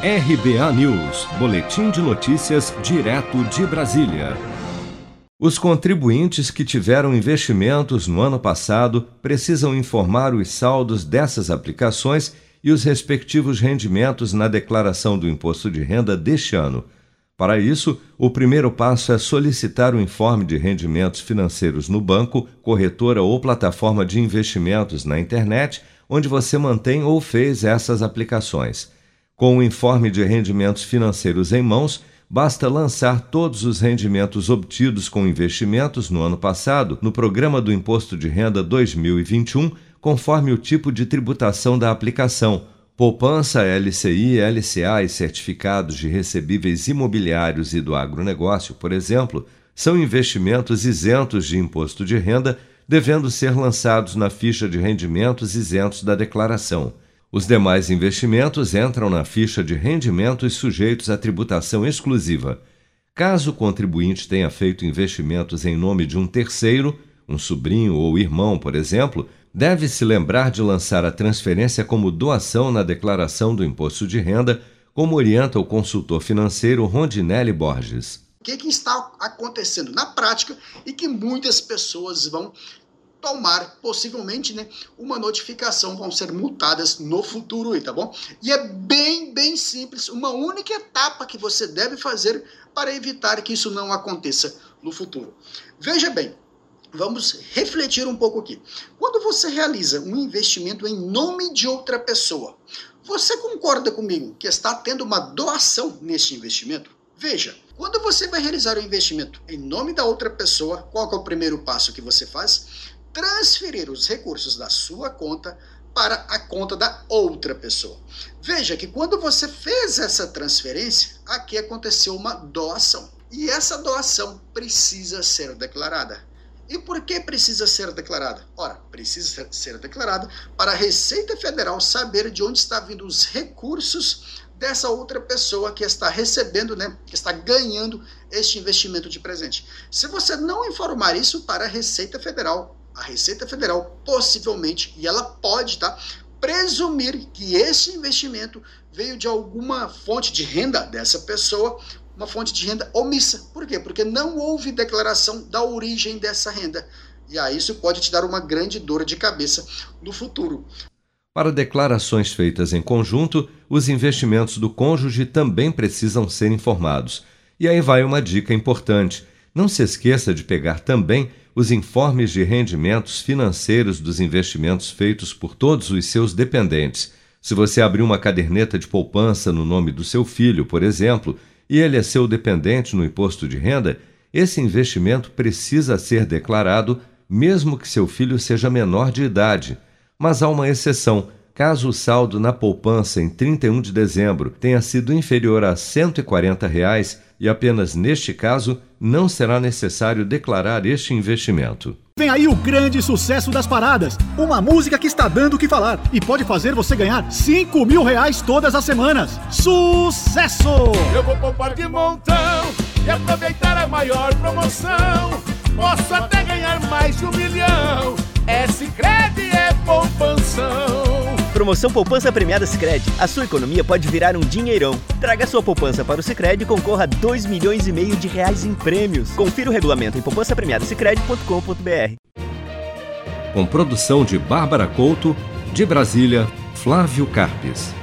RBA News, Boletim de Notícias, direto de Brasília. Os contribuintes que tiveram investimentos no ano passado precisam informar os saldos dessas aplicações e os respectivos rendimentos na declaração do imposto de renda deste ano. Para isso, o primeiro passo é solicitar o informe de rendimentos financeiros no banco, corretora ou plataforma de investimentos na internet, onde você mantém ou fez essas aplicações. Com o informe de rendimentos financeiros em mãos, basta lançar todos os rendimentos obtidos com investimentos no ano passado no programa do Imposto de Renda 2021, conforme o tipo de tributação da aplicação. Poupança, LCI, LCA e certificados de recebíveis imobiliários e do agronegócio, por exemplo, são investimentos isentos de imposto de renda, devendo ser lançados na ficha de rendimentos isentos da declaração. Os demais investimentos entram na ficha de rendimentos sujeitos à tributação exclusiva. Caso o contribuinte tenha feito investimentos em nome de um terceiro, um sobrinho ou irmão, por exemplo, deve se lembrar de lançar a transferência como doação na declaração do imposto de renda, como orienta o consultor financeiro Rondinelli Borges. O que, que está acontecendo na prática e que muitas pessoas vão tomar possivelmente né, uma notificação, vão ser multadas no futuro, aí, tá bom? E é bem, bem simples, uma única etapa que você deve fazer para evitar que isso não aconteça no futuro. Veja bem, vamos refletir um pouco aqui. Quando você realiza um investimento em nome de outra pessoa, você concorda comigo que está tendo uma doação neste investimento? Veja, quando você vai realizar o um investimento em nome da outra pessoa, qual é o primeiro passo que você faz? Transferir os recursos da sua conta para a conta da outra pessoa. Veja que quando você fez essa transferência, aqui aconteceu uma doação. E essa doação precisa ser declarada. E por que precisa ser declarada? Ora, precisa ser declarada para a Receita Federal saber de onde está vindo os recursos dessa outra pessoa que está recebendo, né, que está ganhando este investimento de presente. Se você não informar isso para a Receita Federal, a Receita Federal possivelmente, e ela pode tá, presumir que esse investimento veio de alguma fonte de renda dessa pessoa, uma fonte de renda omissa. Por quê? Porque não houve declaração da origem dessa renda. E aí isso pode te dar uma grande dor de cabeça no futuro. Para declarações feitas em conjunto, os investimentos do cônjuge também precisam ser informados. E aí vai uma dica importante. Não se esqueça de pegar também os informes de rendimentos financeiros dos investimentos feitos por todos os seus dependentes. Se você abrir uma caderneta de poupança no nome do seu filho, por exemplo, e ele é seu dependente no imposto de renda, esse investimento precisa ser declarado, mesmo que seu filho seja menor de idade. Mas há uma exceção. Caso o saldo na poupança em 31 de dezembro tenha sido inferior a 140 reais, e apenas neste caso não será necessário declarar este investimento. Vem aí o grande sucesso das paradas. Uma música que está dando o que falar e pode fazer você ganhar 5 mil reais todas as semanas. Sucesso! Eu vou poupar de montão e aproveitar a maior promoção. Posso até ganhar mais de um milhão. Promoção Poupança Premiada Sicredi. A sua economia pode virar um dinheirão. Traga sua poupança para o Sicredi e concorra a 2 milhões e meio de reais em prêmios. Confira o regulamento em poupancapremiadasicredi.com.br. Com produção de Bárbara Couto, de Brasília, Flávio Carpes.